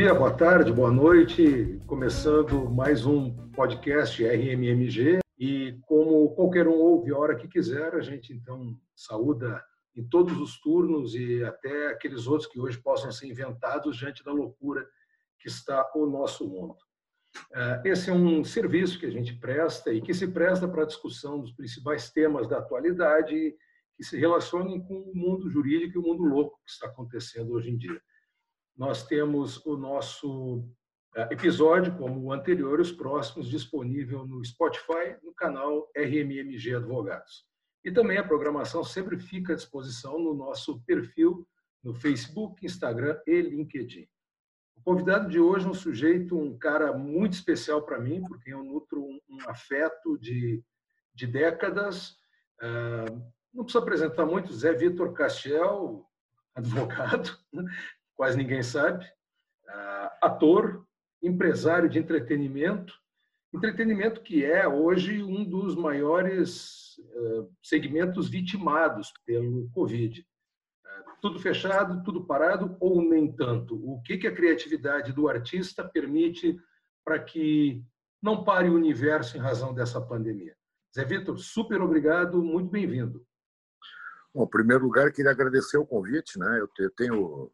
dia, boa tarde, boa noite. Começando mais um podcast RMMG. E como qualquer um ouve a hora que quiser, a gente então saúda em todos os turnos e até aqueles outros que hoje possam ser inventados diante da loucura que está o nosso mundo. É, esse é um serviço que a gente presta e que se presta para a discussão dos principais temas da atualidade que se relacionem com o mundo jurídico e o mundo louco que está acontecendo hoje em dia. Nós temos o nosso é, episódio, como o anterior, os próximos, disponível no Spotify, no canal RMMG Advogados. E também a programação sempre fica à disposição no nosso perfil no Facebook, Instagram e LinkedIn. O convidado de hoje é um sujeito, um cara muito especial para mim, porque eu nutro um, afeto de, de décadas. Uh, não preciso apresentar muito, Zé Vitor Castiel, advogado, quase ninguém sabe, uh, ator, empresário de entretenimento, entretenimento que é hoje um dos maiores uh, segmentos vitimados pelo Covid. Uh, tudo fechado, tudo parado ou nem tanto? O que, que a criatividade do artista permite para que não pare o universo em razão dessa pandemia? Zé Vitor, super obrigado, muito bem-vindo. Bom, em primeiro lugar, queria agradecer o convite. Né? Eu tenho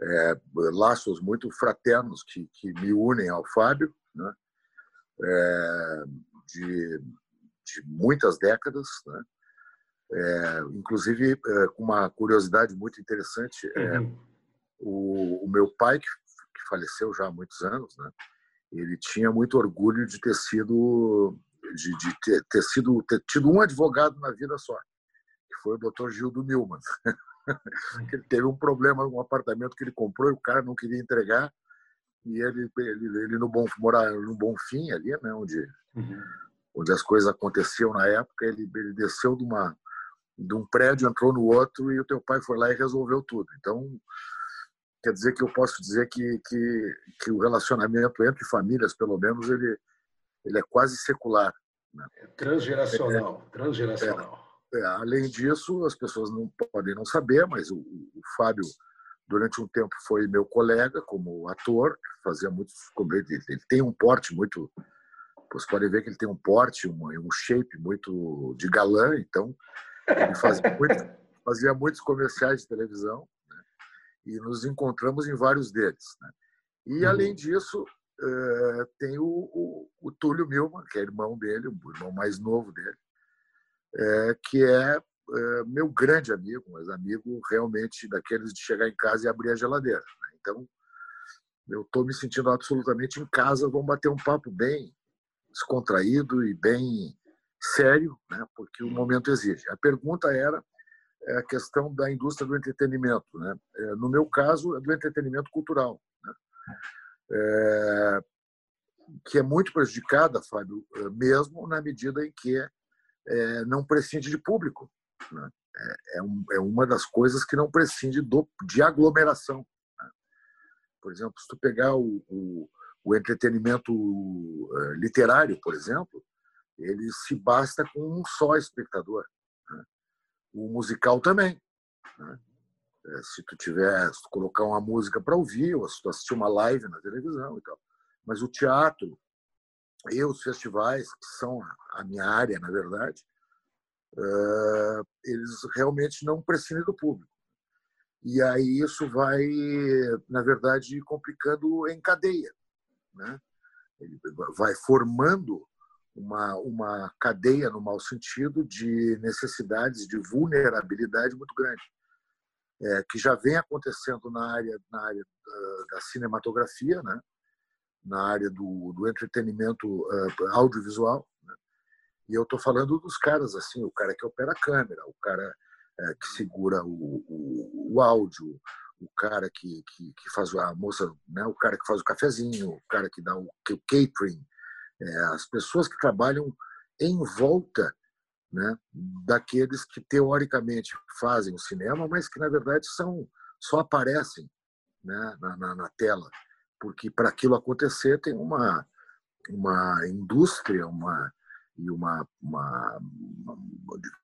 é, laços muito fraternos que, que me unem ao Fábio, né? É, de, de, muitas décadas, né? É, inclusive é, com uma curiosidade muito interessante, é, uhum. o, o, meu pai que, que, faleceu já há muitos anos, né? Ele tinha muito orgulho de ter sido de, de ter, ter, sido ter tido um advogado na vida só, que foi o Dr. Gildo Milman. ele teve um problema num apartamento que ele comprou e o cara não queria entregar e ele ele, ele no bom morar no bom fim ali né onde uhum. onde as coisas aconteciam na época ele, ele desceu de uma de um prédio entrou no outro e o teu pai foi lá e resolveu tudo então quer dizer que eu posso dizer que que, que o relacionamento entre famílias pelo menos ele ele é quase secular né? é transgeracional é, transgeracional é, além disso, as pessoas não podem não saber, mas o, o, Fábio, durante um tempo, foi meu colega como ator, fazia muitos. Ele, ele tem um porte muito. Vocês podem ver que ele tem um porte, um, um shape muito de galã, então ele fazia, muito, fazia muitos comerciais de televisão né? e nos encontramos em vários deles. Né? E, uhum. além disso, uh, tem o, o, o Túlio Milman, que é irmão dele, o irmão mais novo dele, é, que é, é, meu grande amigo, mas amigo realmente daqueles de chegar em casa e abrir a geladeira. Né? Então, eu estou me sentindo absolutamente em casa. Vamos bater um papo bem descontraído e bem sério, né? porque o momento exige. A pergunta era é, a questão da indústria do entretenimento. Né? No meu caso, é do entretenimento cultural. Né? É, que é muito prejudicada, Fábio, mesmo na medida em que é, não prescinde de público. Né? É, é, um, é, uma das coisas que não prescinde do, de aglomeração. Né? Por exemplo, se tu pegar o, o, o entretenimento uh, literário, por exemplo, ele se basta com um só espectador. Né? O musical também. Né? É, se tu tiver, se tu colocar uma música para ouvir, ou se tu assistir uma live na televisão e tal. Mas o teatro, e os festivais, que são a minha área, na verdade, eles realmente não prescindem do público. E aí isso vai, na verdade, complicando em cadeia. Né? Ele vai formando uma, uma cadeia, no mau sentido, de necessidades de vulnerabilidade muito grande. É, que já vem acontecendo na área, na área da, da cinematografia, né? Na área do, do entretenimento uh, audiovisual. Né? E eu estou falando dos caras assim, o cara que opera a câmera, o cara uh, que segura o, o, o, áudio, o cara que, que, que, faz a moça, né? o cara que faz o cafezinho, o cara que dá o, o catering, é, as pessoas que trabalham em volta né, daqueles que teoricamente fazem o cinema, mas que na verdade são só aparecem né, na, na, na tela porque para aquilo acontecer tem uma uma indústria, uma e uma, uma, uma,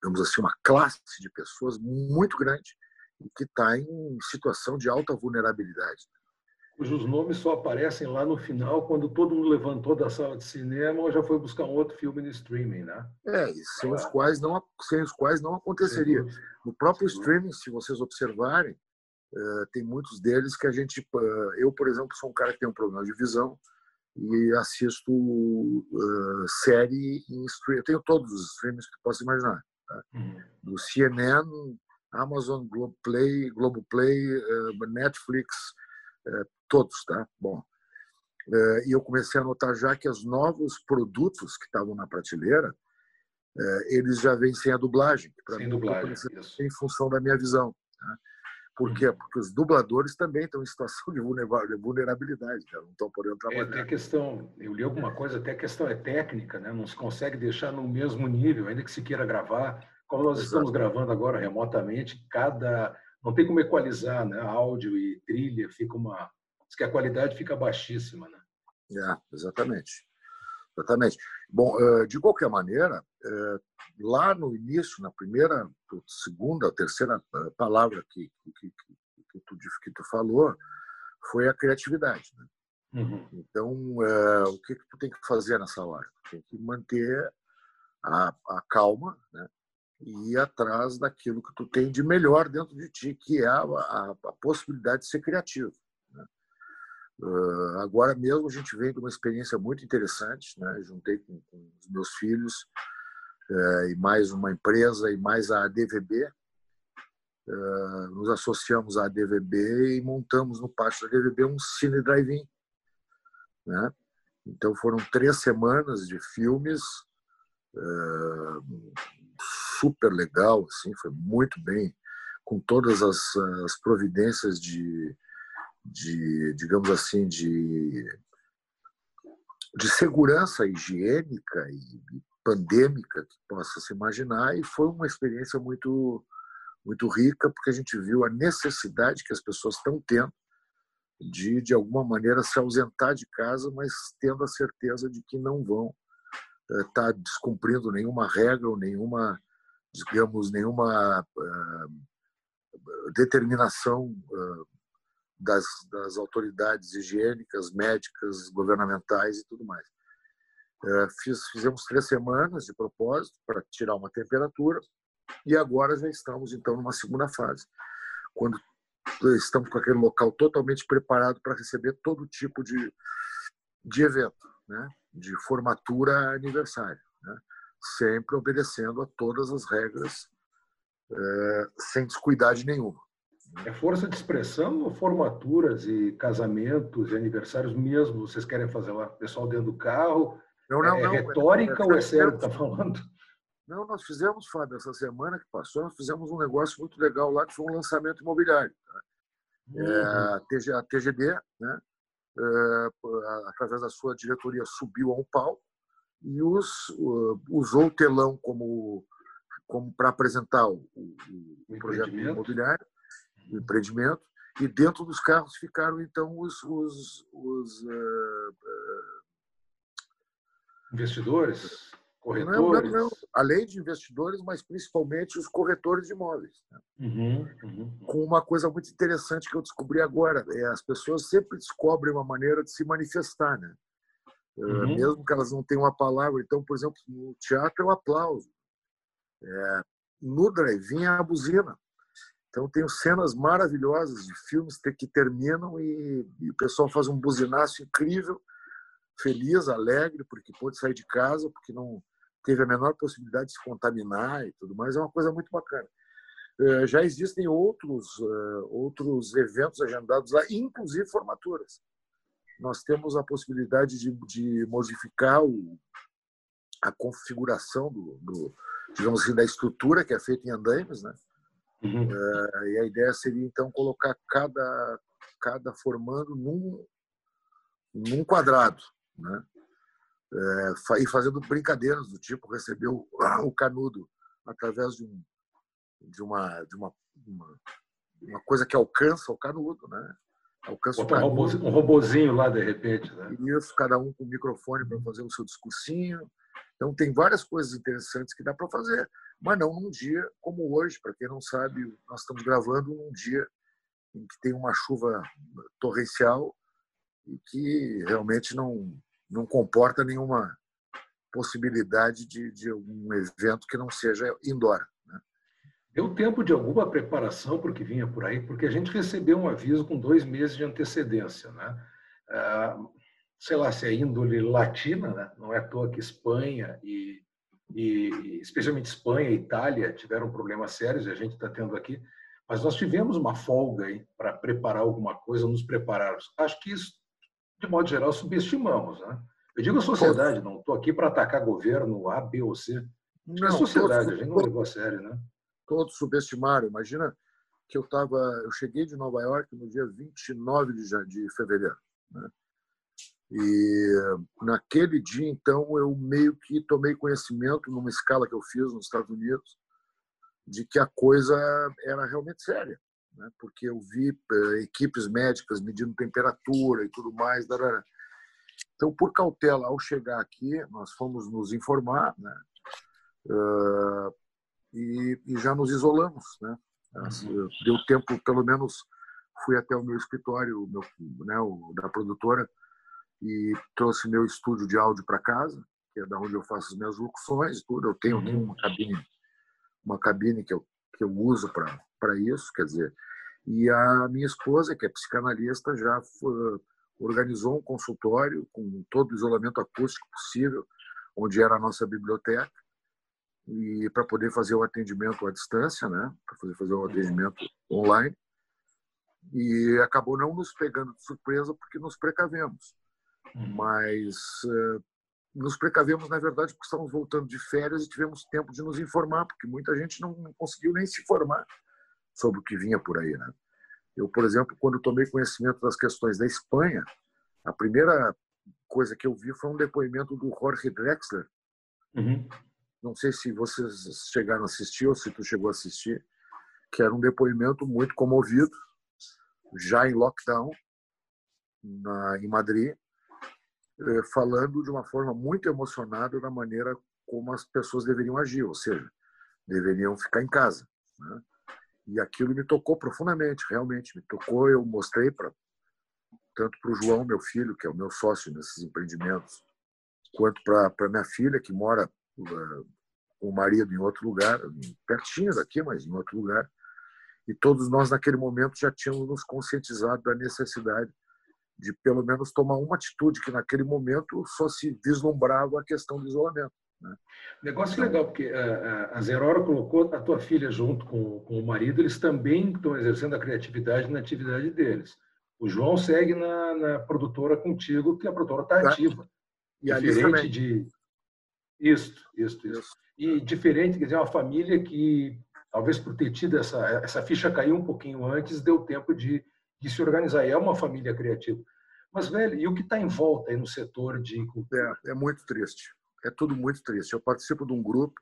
digamos assim uma classe de pessoas muito grande e que está em situação de alta vulnerabilidade. Cujos nomes só aparecem lá no final, quando todo mundo levantou da sala de cinema ou já foi buscar um outro filme no streaming, né? É, sem os quais não, sem os quais não aconteceria. No próprio streaming, se vocês observarem, tem muitos deles que a gente. Eh, eu, por exemplo, sou um cara que tem um problema de visão e assisto uh, série em streaming. Eu tenho todos os streams que posso imaginar. Tá? Uhum. Do CNN, Amazon, Globoplay, Globoplay Netflix, todos, tá? Bom. E eu comecei a notar já que os novos produtos que estavam na prateleira, eles já vêm sem a dublagem. Sem mim, dublagem, em função da minha visão. Tá? Por quê? Porque os dubladores também estão em situação de vulnerabilidade, não estão podendo trabalhar. É, até questão, eu li alguma coisa, até a questão é técnica, né? não se consegue deixar no mesmo nível, ainda que se queira gravar. Como nós Exato. estamos gravando agora remotamente, cada. Não tem como equalizar, né? Áudio e trilha, fica uma. Diz que a qualidade fica baixíssima, né? É, exatamente. Exatamente. Bom, de qualquer maneira, lá no início, na primeira, segunda, terceira palavra que, que, que, tu, que tu falou, foi a criatividade. Né? Uhum. Então, o que, que tu tem que fazer nessa hora? Tem que manter a, a calma né? e ir atrás daquilo que tu tem de melhor dentro de ti, que é a, a, a possibilidade de ser criativo. Uh, agora mesmo a gente vem de uma experiência muito interessante, né? Juntei com, com os meus filhos uh, e mais uma empresa e mais a ADVB. Uh, nos associamos à ADVB e montamos no pátio da ADVB um cine drive-in, né? Então foram três semanas de filmes super legal, assim, foi muito bem, com todas as, as providências de de, digamos assim, de, de segurança higiênica e pandêmica que possa se imaginar e foi uma experiência muito muito rica porque a gente viu a necessidade que as pessoas estão tendo de de alguma maneira se ausentar de casa, mas tendo a certeza de que não vão estar tá descumprindo nenhuma regra ou nenhuma digamos nenhuma uh, determinação uh, das, das autoridades higiênicas, médicas, governamentais e tudo mais. É, fiz, fizemos três semanas de propósito para tirar uma temperatura e agora já estamos então numa segunda fase, quando estamos com aquele local totalmente preparado para receber todo tipo de, de evento, né? de formatura aniversário, né? sempre obedecendo a todas as regras, é, sem descuidade nenhuma. É força de expressão ou formaturas e casamentos e aniversários mesmo vocês querem fazer lá? Pessoal dentro do carro? Não, não, é, não. retórica é, ou é sério que está falando? Não, nós fizemos, Fábio, essa semana que passou, nós fizemos um negócio muito legal lá, que foi um lançamento imobiliário. Tá? Uhum. É, a TGD, né, é, através da sua diretoria, subiu a um palco e os, usou o telão como, como para apresentar o, o, o projeto imobiliário do empreendimento, e dentro dos carros ficaram então os, os, os uh, uh, investidores, corretores, não, não, não. além de investidores, mas principalmente os corretores de imóveis. Né? Uhum, uhum. Com uma coisa muito interessante que eu descobri agora, é as pessoas sempre descobrem uma maneira de se manifestar, né? Uhum. mesmo que elas não tenham uma palavra. Então, por exemplo, no teatro é o aplauso. É, no drive-in é a buzina. Então, tenho cenas maravilhosas de filmes que terminam e, e, o pessoal faz um buzinaço incrível, feliz, alegre, porque pôde sair de casa, porque não teve a menor possibilidade de se contaminar e tudo mais. É uma coisa muito bacana. Eh, já existem outros, eh, outros eventos agendados lá, inclusive formaturas. Nós temos a possibilidade de, de modificar o, a configuração do, do, digamos assim, da estrutura que é feita em andaimes, né? Uhum. Uh, e a ideia seria, então, colocar cada, cada formando num, num quadrado, né? Uh, e fazendo brincadeiras do tipo receber o, o canudo através de, um, de, uma, de uma, uma, uma coisa que alcança o canudo, né? Alcança o canudo. Um robozinho lá, de repente. Né? Isso, cada um com o microfone para fazer o seu discursinho. Então, tem várias coisas interessantes que dá para fazer mas não num dia como hoje. Para quem não sabe, nós estamos gravando num dia em que tem uma chuva torrencial e que realmente não, não comporta nenhuma possibilidade de, de um evento que não seja indoor. Né? Deu tempo de alguma preparação para o que vinha por aí, porque a gente recebeu um aviso com dois meses de antecedência. Né? Ah, sei lá se é índole latina, né? não é à toa que Espanha e, e especialmente Espanha e Itália tiveram problemas sérios, e a gente está tendo aqui, mas nós tivemos uma folga para preparar alguma coisa, nos prepararmos. Acho que isso, de modo geral, subestimamos. Né? Eu digo a sociedade, não estou aqui para atacar governo A, B ou C. Não, a sociedade, todos, a gente não levou a sério, né? Todos subestimaram. Imagina que eu estava, eu cheguei de Nova York no dia 29 de, de fevereiro. Né? E naquele dia, então, eu meio que tomei conhecimento, numa escala que eu fiz nos Estados Unidos, de que a coisa era realmente séria. Né? Porque eu vi uh, equipes médicas medindo temperatura e tudo mais. Então, por cautela, ao chegar aqui, nós fomos nos informar né? Uh, e, e, já nos isolamos. Né? Uhum. Deu tempo, pelo menos, fui até o meu escritório, meu, né, o, da produtora, e trouxe meu estúdio de áudio para casa, que é da onde eu faço as minhas locuções tudo. Eu tenho uhum. uma cabine, uma cabine que eu, que eu uso para isso, quer dizer. E a minha esposa, que é psicanalista, já foi, organizou um consultório com todo o isolamento acústico possível, onde era a nossa biblioteca, e para poder fazer o atendimento à distância, né? Para fazer fazer o uhum. atendimento online. E acabou não nos pegando de surpresa porque nos precavemos. Uhum. Mas uh, nos precavemos, na verdade, porque estávamos voltando de férias e tivemos tempo de nos informar, porque muita gente não, conseguiu nem se informar sobre o que vinha por aí, né? Eu, por exemplo, quando tomei conhecimento das questões da Espanha, a primeira coisa que eu vi foi um depoimento do Jorge Drexler. Uhum. Não sei se vocês chegaram a assistir ou se tu chegou a assistir, que era um depoimento muito comovido, já em lockdown, na, em Madrid, eh, falando de uma forma muito emocionada da maneira como as pessoas deveriam agir, ou seja, deveriam ficar em casa. Né? E aquilo me tocou profundamente, realmente me tocou. Eu mostrei para tanto para o João, meu filho, que é o meu sócio nesses empreendimentos, quanto para minha filha, que mora uh, com o marido em outro lugar, pertinho daqui, mas em outro lugar. E todos nós, naquele momento, já tínhamos nos conscientizado da necessidade de, pelo menos, tomar uma atitude, que naquele momento só se vislumbrava a questão do isolamento. Né? Negócio legal, porque a, a Zerora colocou a tua filha junto com, com o marido, eles também estão exercendo a criatividade na atividade deles. O João segue na, na produtora contigo, que a produtora está tá. ativa. E diferente de. Isso, isso, isso. E diferente, quer dizer, uma família que, talvez por ter tido essa, essa ficha caiu um pouquinho antes, deu tempo de, de se organizar. E é uma família criativa. Mas, velho, e o que está em volta aí no setor de cultura? É, é muito triste é tudo muito triste. Eu participo de um grupo,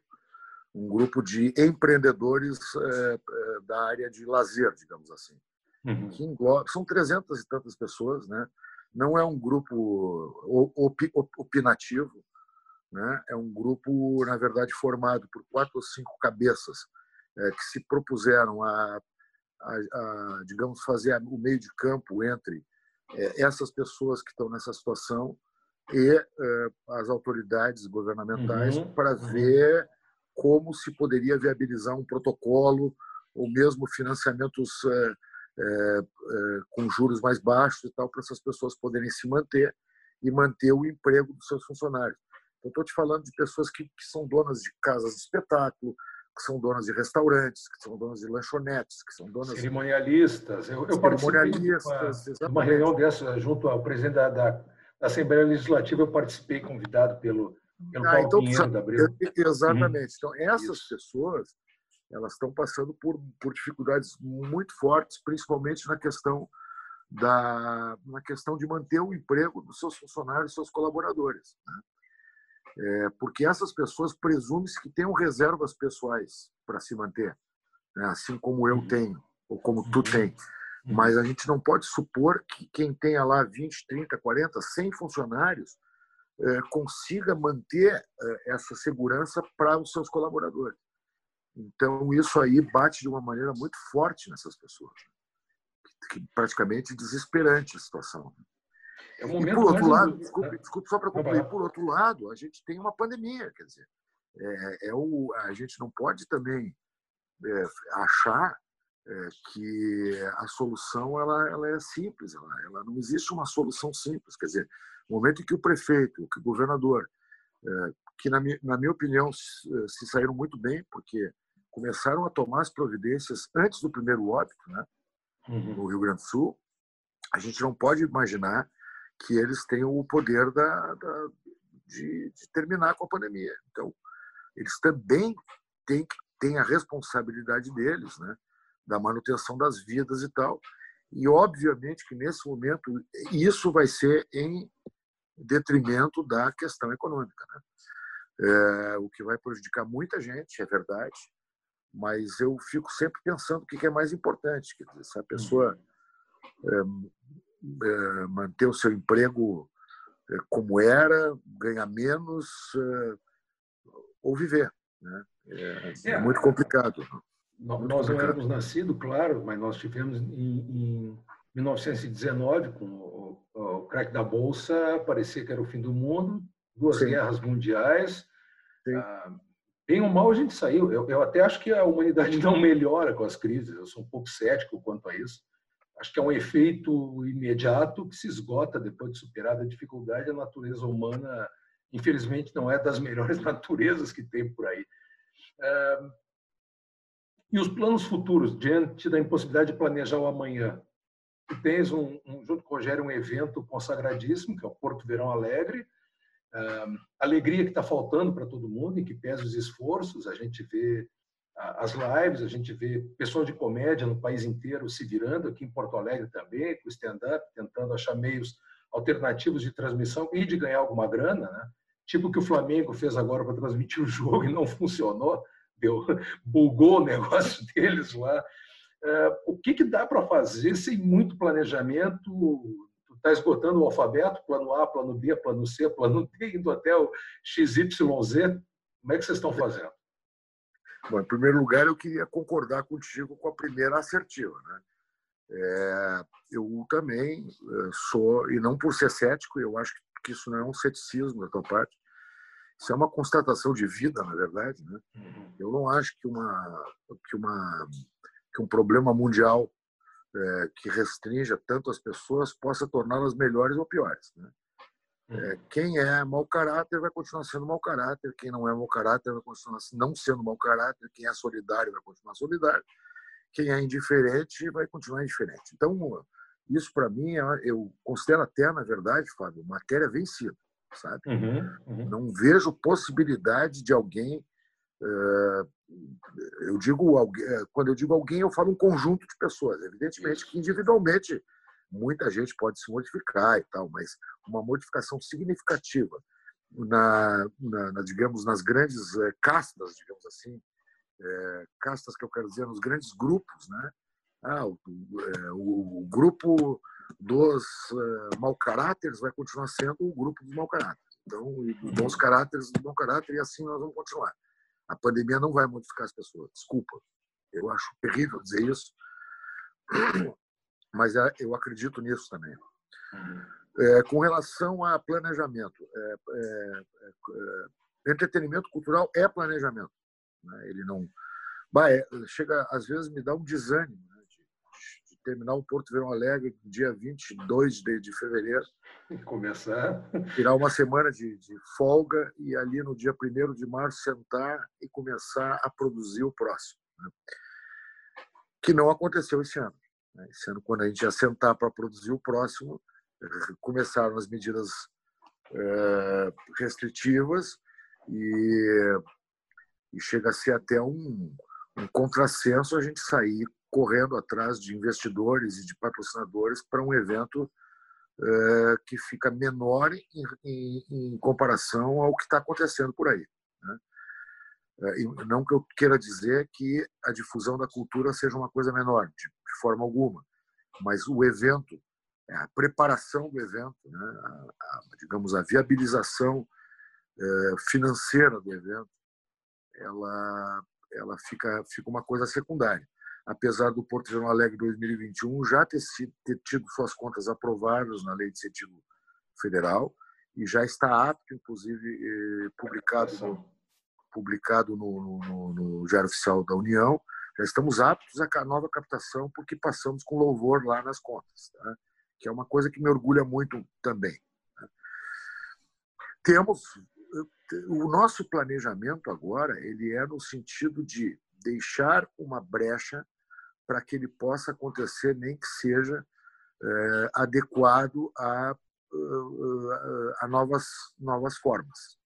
um grupo de empreendedores é, é, da área de lazer, digamos assim, uhum. que engloba, são 300 e tantas pessoas, né? Não é um grupo opinativo, né? É um grupo, na verdade, formado por quatro ou cinco cabeças é, que se propuseram a, a, a, digamos, fazer o meio de campo entre é, essas pessoas que estão nessa situação e uh, as autoridades governamentais uhum, para uhum. ver como se poderia viabilizar um protocolo ou mesmo financiamentos uh, uh, com juros mais baixos e tal para essas pessoas poderem se manter e manter o emprego dos seus funcionários. Eu estou te falando de pessoas que, que, são donas de casas de espetáculo, que são donas de restaurantes, que são donas de lanchonetes, que são donas cerimonialistas. Eu, eu cerimonialistas, de uma, uma reunião dessa junto ao presidente da, da Assembleia Legislativa eu participei, convidado pelo, pelo ah, então, Pinheiro da. Exatamente. Uhum. Então, essas Isso. pessoas elas estão passando por, por dificuldades muito fortes, principalmente na questão da na questão de manter o emprego dos seus funcionários, seus colaboradores, né? É, porque essas pessoas presumem-se que tenham reservas pessoais para se manter, né? assim como eu uhum. tenho ou como tu uhum. tem. Uhum. Mas a gente não pode supor que quem tenha lá 20, 30, 40, 100 funcionários eh, consiga manter eh, essa segurança para os seus colaboradores. Então, isso aí bate de uma maneira muito forte nessas pessoas. Que, praticamente desesperante a situação. É um e por outro lado, desculpe, desculpe só para concluir, por outro lado, a gente tem uma pandemia, quer dizer, é, é o, a gente não pode também é, achar é, que a solução ela, ela é simples, ela, ela, não existe uma solução simples. Quer dizer, no momento em que o prefeito, que o governador, é, que na minha, na minha opinião se, se, saíram muito bem, porque começaram a tomar as providências antes do primeiro óbito, né, uhum. no Rio Grande do Sul, a gente não pode imaginar que eles tenham o poder da, da de, de terminar com a pandemia. Então, eles também têm, têm a responsabilidade deles, né? da manutenção das vidas e tal. E, obviamente, que nesse momento isso vai ser em detrimento da questão econômica. Né? É, o que vai prejudicar muita gente, é verdade, mas eu fico sempre pensando o que é mais importante. Quer dizer, se a pessoa é, é, manter o seu emprego é, como era, ganhar menos é, ou viver. Né? É, é, muito complicado. Nós não éramos nascidos, claro, mas nós tivemos em, em 1919, com o, o crack da Bolsa, parecia que era o fim do mundo, duas Sim. guerras mundiais. Ah, bem ou mal a gente saiu. Eu, eu até acho que a humanidade não melhora com as crises, eu sou um pouco cético quanto a isso. Acho que é um efeito imediato que se esgota depois de superada a dificuldade. A natureza humana, infelizmente, não é das melhores naturezas que tem por aí. Ah, e os planos futuros, diante da impossibilidade de planejar o amanhã? Tu tens, um, um, junto com o Rogério, um evento consagradíssimo, que é o Porto Verão Alegre. Uh, alegria que está faltando para todo mundo e que pesa os esforços. A gente vê as lives, a gente vê pessoas de comédia no país inteiro se virando, aqui em Porto Alegre também, com stand-up, tentando achar meios alternativos de transmissão e de ganhar alguma grana, né? tipo o que o Flamengo fez agora para transmitir o jogo e não funcionou deu, bugou o negócio deles lá. É, o que, que dá para fazer sem muito planejamento? Está esgotando o alfabeto, plano A, plano B, plano C, plano D, indo até o XYZ. Como é que vocês estão fazendo? Bom, em primeiro lugar, eu queria concordar contigo com a primeira assertiva. Né? É, eu também é, sou, e não por ser cético, eu acho que isso não é um ceticismo da tua parte, isso é uma constatação de vida, na verdade. Né? Uhum. Eu não acho que, uma, que, uma, que um problema mundial é, que restrinja tanto as pessoas possa torná-las melhores ou piores. Né? É, uhum. quem é mau caráter vai continuar sendo mau caráter, quem não é mau caráter vai continuar não sendo mau caráter, quem é solidário vai continuar solidário, quem é indiferente vai continuar indiferente. Então, isso para mim, eu considero até, na verdade, Fábio, matéria vencida sabe? Uhum, uhum. Não vejo possibilidade de alguém. Eh, eu digo eh, quando eu digo alguém, eu falo um conjunto de pessoas. Evidentemente que individualmente muita gente pode se modificar e tal, mas uma modificação significativa na, na, na digamos nas grandes eh, castas, digamos assim, é, castas que eu quero dizer nos grandes grupos, né? Ah, o, o, o grupo dos uh, mau caráteres vai continuar sendo o grupo dos mau caráteres. Então, e dos bons caráteres do bom caráter, e assim nós vamos continuar. A pandemia não vai modificar as pessoas, desculpa. Eu acho terrível dizer isso, mas é, eu acredito nisso também. É, com relação a planejamento, é, é, é entretenimento cultural é planejamento. Né? Ele não. Bah, é, chega, às vezes, me dá um desânimo terminar o Porto Verão Alegre dia 22 de, de fevereiro. Começar. Tirar uma semana de, de folga e ali no dia 1 de março sentar e começar a produzir o próximo. Né? Que não aconteceu esse ano. Né? Ano, quando a gente ia sentar para produzir o próximo, começaram as medidas é, restritivas e, chega a ser até um, um contrassenso a gente sair correndo atrás de investidores e de patrocinadores para um evento é, que fica menor em, comparação ao que está acontecendo por aí. Né? Não que eu queira dizer que a difusão da cultura seja uma coisa menor, de, de forma alguma, mas o evento, é, a preparação do evento, né? a, a, digamos, a viabilização é, financeira do evento, ela, ela fica, fica uma coisa secundária apesar do Porto Verão Alegre 2021 já ter, sido, ter tido suas contas aprovadas na Lei de Incentivo federal e já está apto, inclusive, publicado no, publicado no, no, no Diário Oficial da União. Já estamos aptos à nova captação porque passamos com louvor lá nas contas, tá? que é uma coisa que me orgulha muito também. Né? Temos o nosso planejamento agora ele é no sentido de deixar uma brecha para que ele possa acontecer, nem que seja é, adequado a, a, a, novas, novas formas.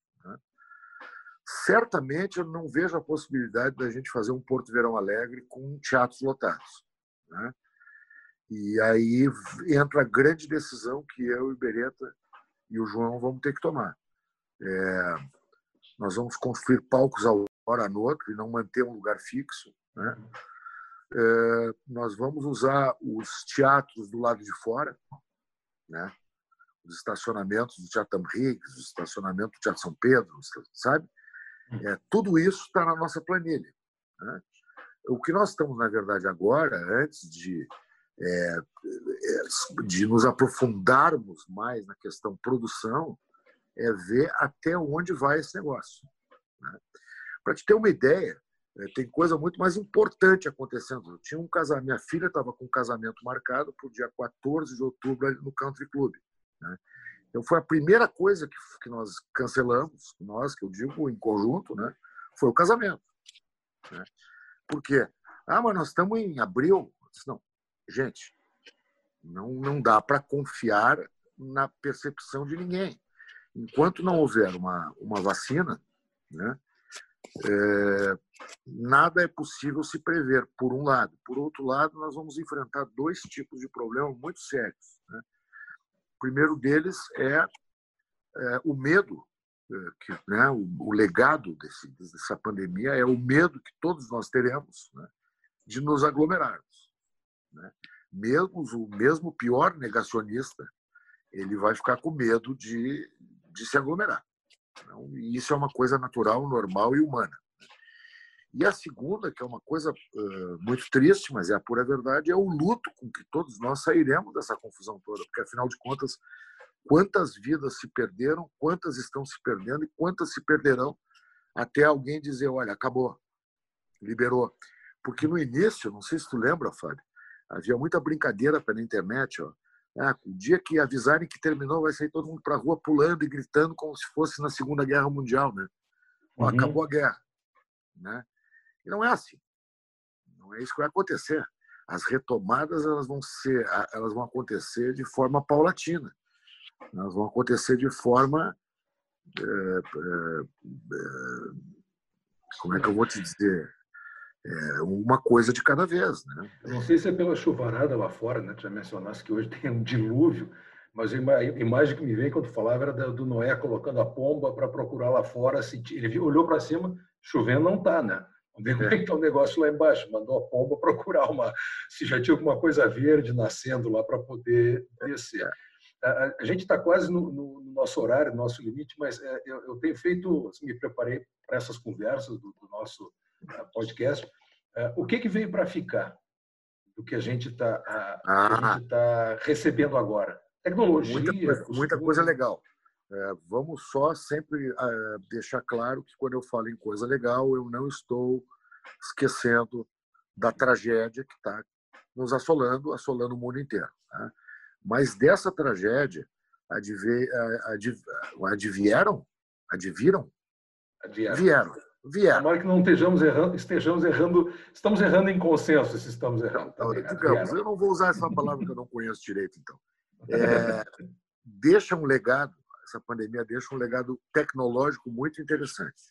Certamente eu não vejo a possibilidade da gente fazer um Porto Verão Alegre com teatros lotados. Né? E aí entra a grande decisão que eu e Beretta e o João vamos ter que tomar. É, nós vamos construir palcos ao hora no outro e não manter um lugar fixo. Né? É, nós vamos usar os teatros do lado de fora, né? os estacionamentos do Teatro Riggs, o estacionamento do Teatro São Pedro, sabe? É, tudo isso está na nossa planilha. Né? O que nós estamos, na verdade, agora, antes de, é, é de nos aprofundarmos mais na questão produção, é ver até onde vai esse negócio. Né? Para te ter uma ideia, é, tem coisa muito mais importante acontecendo. Eu tinha um casamento, minha filha estava com um casamento marcado para o dia 14 de outubro no Country Club. Né? Então foi a primeira coisa que, que nós cancelamos, nós, que eu digo em conjunto, né? foi o casamento. Né? Por quê? Ah, mas nós estamos em abril. Não, gente, não, não dá para confiar na percepção de ninguém enquanto não houver uma, uma vacina, né, é, nada é possível se prever, por um lado. Por outro lado, nós vamos enfrentar dois tipos de problemas muito sérios. Né? O primeiro deles é, é o medo, é, que, né, o, o, legado desse, dessa pandemia é o medo que todos nós teremos né, de nos aglomerarmos. Né? Mesmo o mesmo pior negacionista, ele vai ficar com medo de de se aglomerar. Então, isso é uma coisa natural, normal e humana. E a segunda, que é uma coisa uh, muito triste, mas é a pura verdade, é o luto com que todos nós sairemos dessa confusão toda, porque afinal de contas, quantas vidas se perderam, quantas estão se perdendo e quantas se perderão até alguém dizer, olha, acabou, liberou. Porque no início, não sei se tu lembra, Fábio, havia muita brincadeira pela internet, ó, ah, o dia que avisarem que terminou, vai sair todo mundo para a rua pulando e gritando como se fosse na Segunda Guerra Mundial, né? Uhum. Acabou a guerra, né? E não é assim. Não é isso que vai acontecer. As retomadas elas vão ser, elas vão acontecer de forma paulatina. Elas vão acontecer de forma é, é, é, como é que eu vou te dizer? é, uma coisa de cada vez. Né? Eu não sei se é pela chuvarada lá fora, né? Tu já mencionaste que hoje tem um dilúvio, mas a imagem que me veio quando falava era do Noé colocando a pomba para procurar lá fora. Ele olhou para cima, chovendo não está, né? Como é o negócio lá embaixo. Mandou a pomba procurar uma, se já tinha alguma coisa verde nascendo lá para poder descer. A, a gente está quase no, no, no, nosso horário, no nosso limite, mas é, eu, eu, tenho feito, assim, me preparei para essas conversas do, do nosso podcast. É, o que, que veio para ficar do que a gente está ah, tá recebendo agora? Tecnologia. Muita coisa, muita coisa legal. É, vamos só sempre é, deixar claro que quando eu falo em coisa legal, eu não estou esquecendo da tragédia que está nos assolando, assolando o mundo inteiro. Tá? Mas dessa tragédia, adv, advieram? Adviram? Advieram. Vieram vier. Tomara que não estejamos errando, estejamos errando, estamos errando em consenso se estamos errando. Então, digamos, eu não vou usar essa palavra que eu não conheço direito, então. É, deixa um legado, essa pandemia deixa um legado tecnológico muito interessante.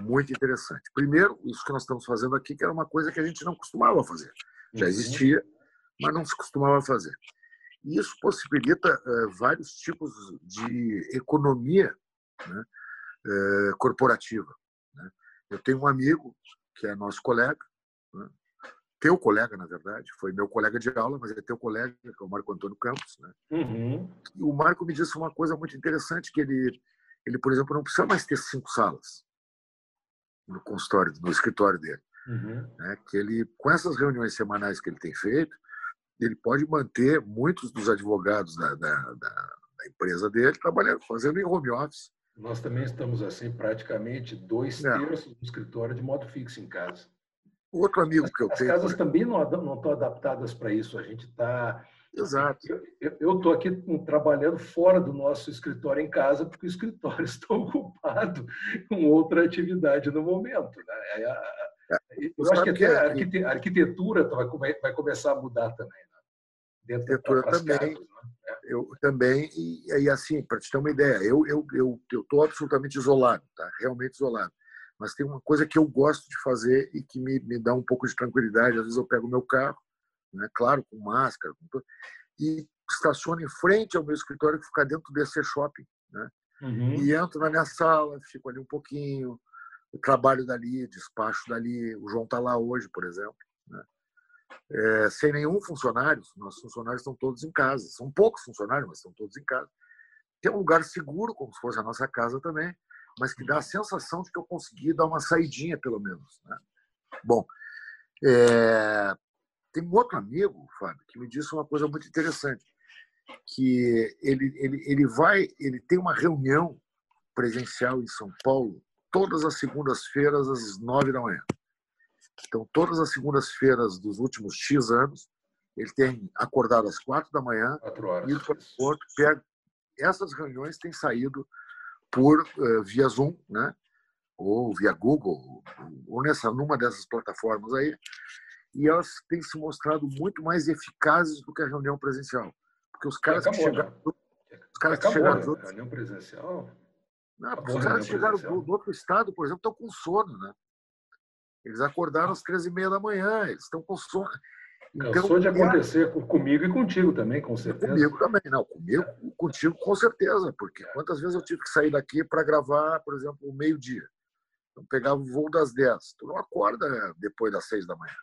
Muito interessante. Primeiro, isso que nós estamos fazendo aqui, que era uma coisa que a gente não costumava fazer. Já uhum. existia, mas não se costumava fazer. E isso possibilita uh, vários tipos de economia né, uh, corporativa. Né? Eu tenho um amigo que é nosso colega, né? Teu colega, na verdade, foi meu colega de aula, mas é teu colega, que é o Marco Antônio Campos. Né? Uhum. E o Marco me disse uma coisa muito interessante, que ele, ele, por exemplo, não precisa mais ter cinco salas no consultório, no escritório dele. Uhum. Né? Que ele, com essas reuniões semanais que ele tem feito, ele pode manter muitos dos advogados da, da, da, da empresa dele trabalhando, fazendo em home office. Nós também estamos assim, praticamente dois terços do escritório de modo fixo em casa. Outro amigo que eu As tenho. As casas também não, não estão adaptadas para isso. A gente está. Exato. Eu estou aqui trabalhando fora do nosso escritório em casa, porque o escritório está ocupado com outra atividade no momento. Né? É, é, eu acho que até a arquitetura vai, vai começar a mudar também. Né? Dentro arquitetura também. Casas, né? Eu também, e, e assim, para te ter uma ideia, eu estou eu, eu, eu absolutamente isolado, tá? realmente isolado. Mas tem uma coisa que eu gosto de fazer e que me, me dá um pouco de tranquilidade. Às vezes eu pego o meu carro, né? claro, com máscara, com e estaciono em frente ao meu escritório que fica dentro desse shopping. Né? Uhum. E entro na minha sala, fico ali um pouquinho, trabalho dali, despacho dali. O João está lá hoje, por exemplo. Né? É, sem nenhum funcionário, nossos funcionários estão todos em casa. São poucos funcionários, mas estão todos em casa. Tem um lugar seguro, como se fosse a nossa casa também, mas que dá a sensação de que eu consegui dar uma saidinha, pelo menos. Né? Bom, é... tem um outro amigo, Fábio, que me disse uma coisa muito interessante, que ele, ele, ele vai, ele tem uma reunião presencial em São Paulo todas as segundas-feiras às nove da manhã. Então, todas as segundas-feiras dos últimos X anos, ele tem acordado às quatro da manhã, ido para o outro, pega... essas reuniões têm saído por uh, via Zoom, né? ou via Google, ou nessa numa dessas plataformas aí, e elas têm se mostrado muito mais eficazes do que a reunião presencial, porque os caras acabou, que chegaram, né? os caras acabou, que chegaram, né? reunião presencial, não, os caras que chegaram do, do, outro estado, por exemplo, estão com sono, né? Eles acordaram às três e meia da manhã, eles estão com sono. Então, Cansou de acontecer comigo e contigo também, com certeza. Comigo também, não. Comigo, contigo, com certeza, porque quantas vezes eu tive que sair daqui para gravar, por exemplo, o meio-dia. Então, pegava o voo das 10. Tu não acorda depois das 6 da manhã.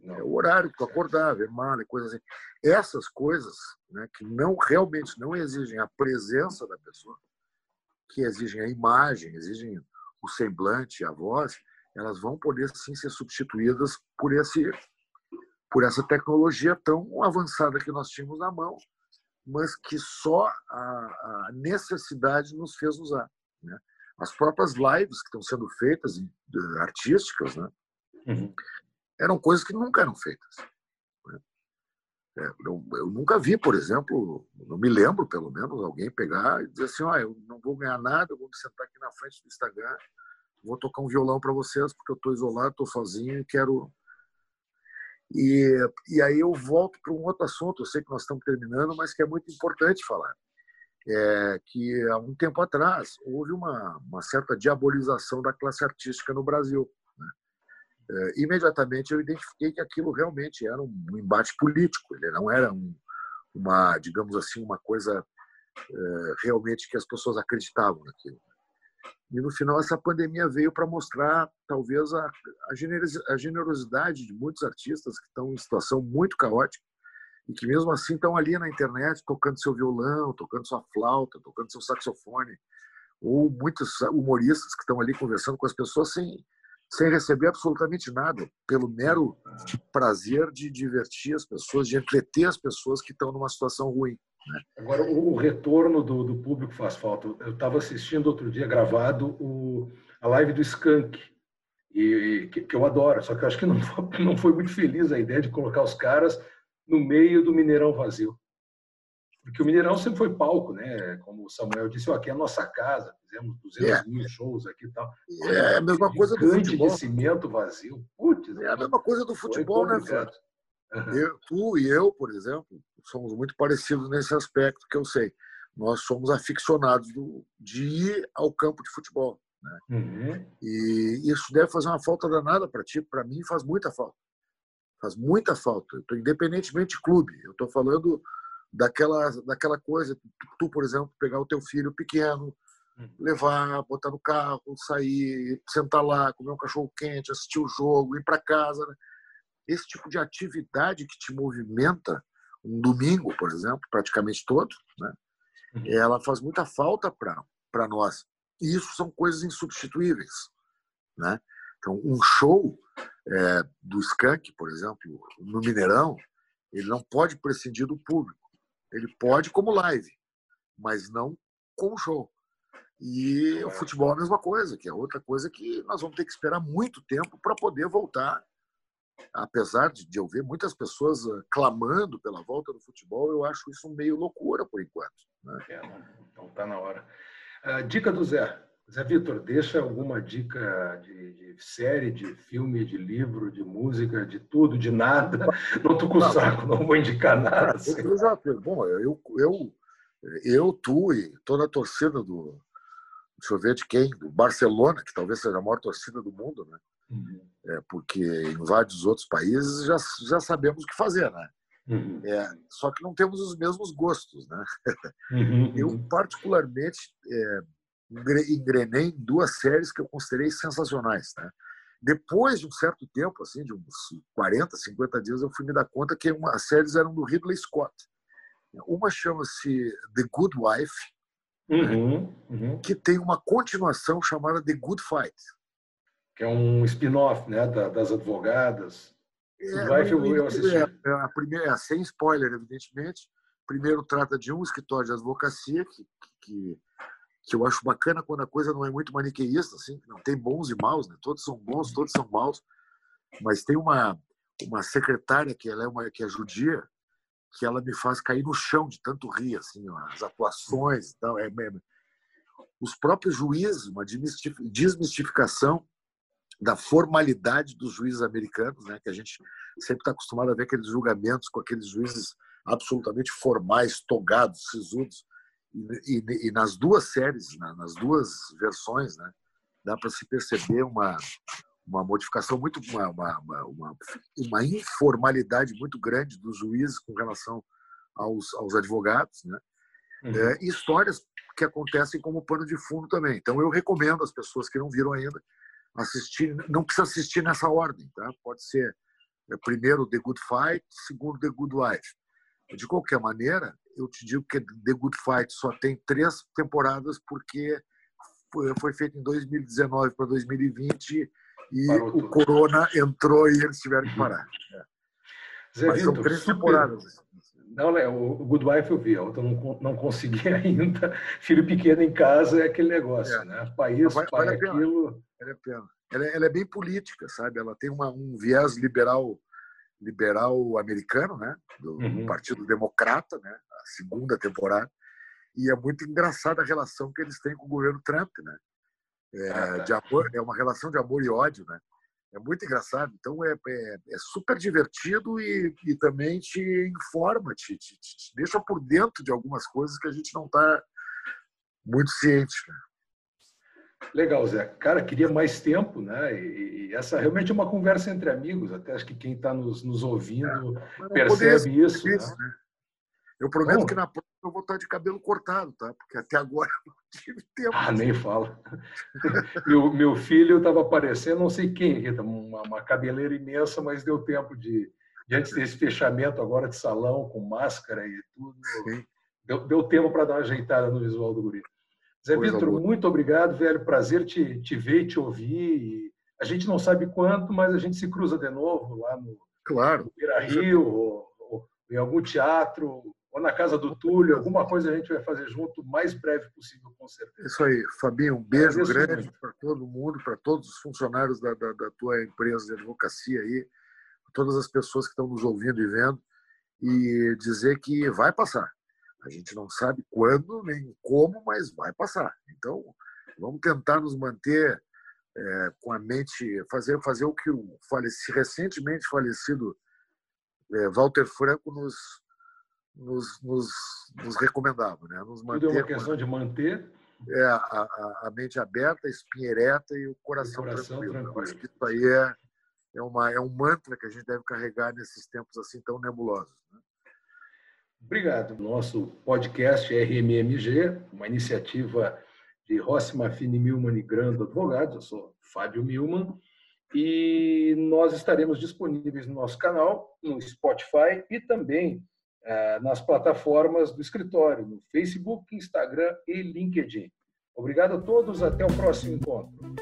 Não. É o horário que tu acordar, ver mala coisas assim. Essas coisas né, que não realmente não exigem a presença da pessoa, que exigem a imagem, exigem o semblante, a voz, elas vão poder sim ser substituídas por esse por essa tecnologia tão avançada que nós tínhamos na mão, mas que só a, a necessidade nos fez usar. Né? As próprias lives que estão sendo feitas, artísticas, né? Uhum. eram coisas que nunca eram feitas. Né? É, eu, eu, nunca vi, por exemplo, não me lembro, pelo menos, alguém pegar e dizer assim: ah, eu não vou ganhar nada, eu vou me sentar aqui na frente do Instagram, vou tocar um violão para vocês, porque eu estou isolado, estou sozinho e quero e, e aí eu volto para um outro assunto, eu sei que nós estamos terminando, mas que é muito importante falar. É que há um tempo atrás houve uma, uma certa diabolização da classe artística no Brasil. Né? É, imediatamente eu identifiquei que aquilo realmente era um embate político, ele não era um, uma, digamos assim, uma coisa é, realmente que as pessoas acreditavam naquilo. E no final essa pandemia veio para mostrar talvez a, a generosidade de muitos artistas que estão em situação muito caótica e que mesmo assim estão ali na internet tocando seu violão, tocando sua flauta, tocando seu saxofone, ou muitos humoristas que estão ali conversando com as pessoas sem sem receber absolutamente nada, pelo mero prazer de divertir as pessoas, de entreter as pessoas que estão numa situação ruim. Agora, o retorno do, do público faz falta. Eu estava assistindo outro dia gravado o, a live do Skank, e, que, que, eu adoro, só que eu acho que não foi, não foi muito feliz a ideia de colocar os caras no meio do Mineirão vazio. Porque o Mineirão sempre foi palco, né? Como o Samuel disse, aqui é a nossa casa, fizemos 200 é. mil shows aqui e tal. É a mesma coisa do futebol. de cimento vazio. Putz, é a mesma coisa do futebol, né, Fred? Eu, tu e eu, por exemplo, somos muito parecidos nesse aspecto que eu sei. Nós somos aficionados do, de ir ao campo de futebol. Né? Uhum. E isso deve fazer uma falta danada para ti, para mim faz muita falta. Faz muita falta. Eu tô, independentemente de clube, eu estou falando daquela, daquela coisa, tu, por exemplo, pegar o teu filho pequeno, uhum. levar, botar no carro, sair, sentar lá, comer um cachorro quente, assistir o jogo, ir para casa. Né? esse tipo de atividade que te movimenta, um domingo, por exemplo, praticamente todo, né? Uhum. ela faz muita falta para nós. E isso são coisas insubstituíveis. Né? Então, um show é, do Skank, por exemplo, no Mineirão, ele não pode prescindir do público. Ele pode como live, mas não com show. E o futebol é a mesma coisa, que é outra coisa que nós vamos ter que esperar muito tempo para poder voltar. Apesar de, eu ver muitas pessoas clamando pela volta do futebol, eu acho isso meio loucura por enquanto. Né? É, então tá na hora. Uh, dica do Zé. Zé Vitor, deixa alguma dica de, de, série, de filme, de livro, de música, de tudo, de nada. Não tô com o saco, não vou indicar nada. Assim. Eu, bom, eu, eu, eu, tu e toda a torcida do, deixa eu ver de quem, do Barcelona, que talvez seja a maior torcida do mundo, né? Uhum. É, porque em vários outros países já, já sabemos o que fazer, né? Uhum. É, só que não temos os mesmos gostos, né? Uhum. Eu, particularmente, é, engrenei em duas séries que eu considerei sensacionais, né? Depois de um certo tempo, assim, de uns 40, 50 dias, eu fui me dar conta que uma, as séries eram do Ridley Scott. Uma chama-se The Good Wife, uhum, uhum. que tem uma continuação chamada The Good Fight. Que é um spin-off né, das advogadas. É, Vai, eu, eu é, é, a primeira, é, sem spoiler, evidentemente. Primeiro trata de um escritório de advocacia que, que, que eu acho bacana quando a coisa não é muito maniqueísta, assim, não tem bons e maus, né? todos são bons, todos são maus, mas tem uma, uma secretária que ela é uma que é judia que ela me faz cair no chão de tanto rir, assim, as atuações, então é, é os próprios juízes, uma desmistificação da formalidade dos juízes americanos, né, que a gente sempre está acostumado a ver aqueles julgamentos com aqueles juízes absolutamente formais, togados, sisudos, e, e, e nas duas séries, nas duas versões, né, dá para se perceber uma uma modificação muito uma, uma, uma, uma, informalidade muito grande dos juízes com relação aos, aos advogados, né? Uhum. É, e histórias que acontecem como pano de fundo também. Então eu recomendo às pessoas que não viram ainda assistir. Não precisa assistir nessa ordem, tá? Pode ser é, primeiro The Good Fight, segundo The Good Wife. De qualquer maneira, eu te digo que The Good Fight só tem três temporadas porque foi, foi feito em 2019 para 2020 e Parou o tudo. Corona entrou e eles tiveram que parar. É. Zé Mas são três super... temporadas. Não, né, o Good Wife eu vi, a outra não, não consegui ainda. Filho pequeno em casa é aquele negócio, é. né? País, vale, pai, vale aquilo. Vale a pena. Ela, é, ela, é bem política, sabe? Ela tem uma, um viés liberal liberal americano, né? Do uhum. Partido Democrata, né? A segunda temporada. E é muito engraçada a relação que eles têm com o governo Trump, né? É, de amor, é uma relação de amor e ódio, né? É muito engraçado. Então é, é, é super divertido e, e, também te informa, te, te, te, deixa por dentro de algumas coisas que a gente não está muito ciente. Né? Legal, Zé. Cara, queria mais tempo, né? E, e, essa realmente é uma conversa entre amigos. Até acho que quem está nos, nos, ouvindo é, percebe isso. Né? né? Eu prometo Bom, que na próxima eu vou estar de cabelo cortado, tá? Porque até agora eu não tive tempo. Ah, nem fala. meu, meu filho estava aparecendo, não sei quem, uma, uma cabeleira imensa, mas deu tempo de, diante desse fechamento agora de salão, com máscara e tudo, deu, deu tempo para dar uma ajeitada no visual do guri. Zé Vitor, muito obrigado, velho. Prazer te, te ver e te ouvir. A gente não sabe quanto, mas a gente se cruza de novo lá no, claro. no Beira Rio, ou, ou, em algum teatro, ou na casa do Túlio, alguma coisa a gente vai fazer junto o mais breve possível, com certeza. Isso aí, Fabinho, um beijo grande para todo mundo, para todos os funcionários da, da, da, tua empresa de advocacia aí, todas as pessoas que estão nos ouvindo e vendo, e dizer que vai passar. A gente não sabe quando nem como, mas vai passar. Então, vamos tentar nos manter é, com a mente, fazer, fazer o que o faleci, recentemente falecido é, Walter Franco nos nos, nos, nos recomendava. Né? Nos manter Tudo é uma questão de manter é, a, a, a, mente aberta, a espinha ereta e o coração, o coração tranquilo. tranquilo. acho que isso aí é, é, uma, é um mantra que a gente deve carregar nesses tempos assim tão nebulosos. Né? Obrigado. Nosso podcast RMMG, uma iniciativa de Rossi Mafini Milman e Grando Advogados. Eu sou Fábio Milman e nós estaremos disponíveis no nosso canal, no Spotify e também nas plataformas do escritório, no Facebook, Instagram e LinkedIn. Obrigado a todos, até o próximo encontro.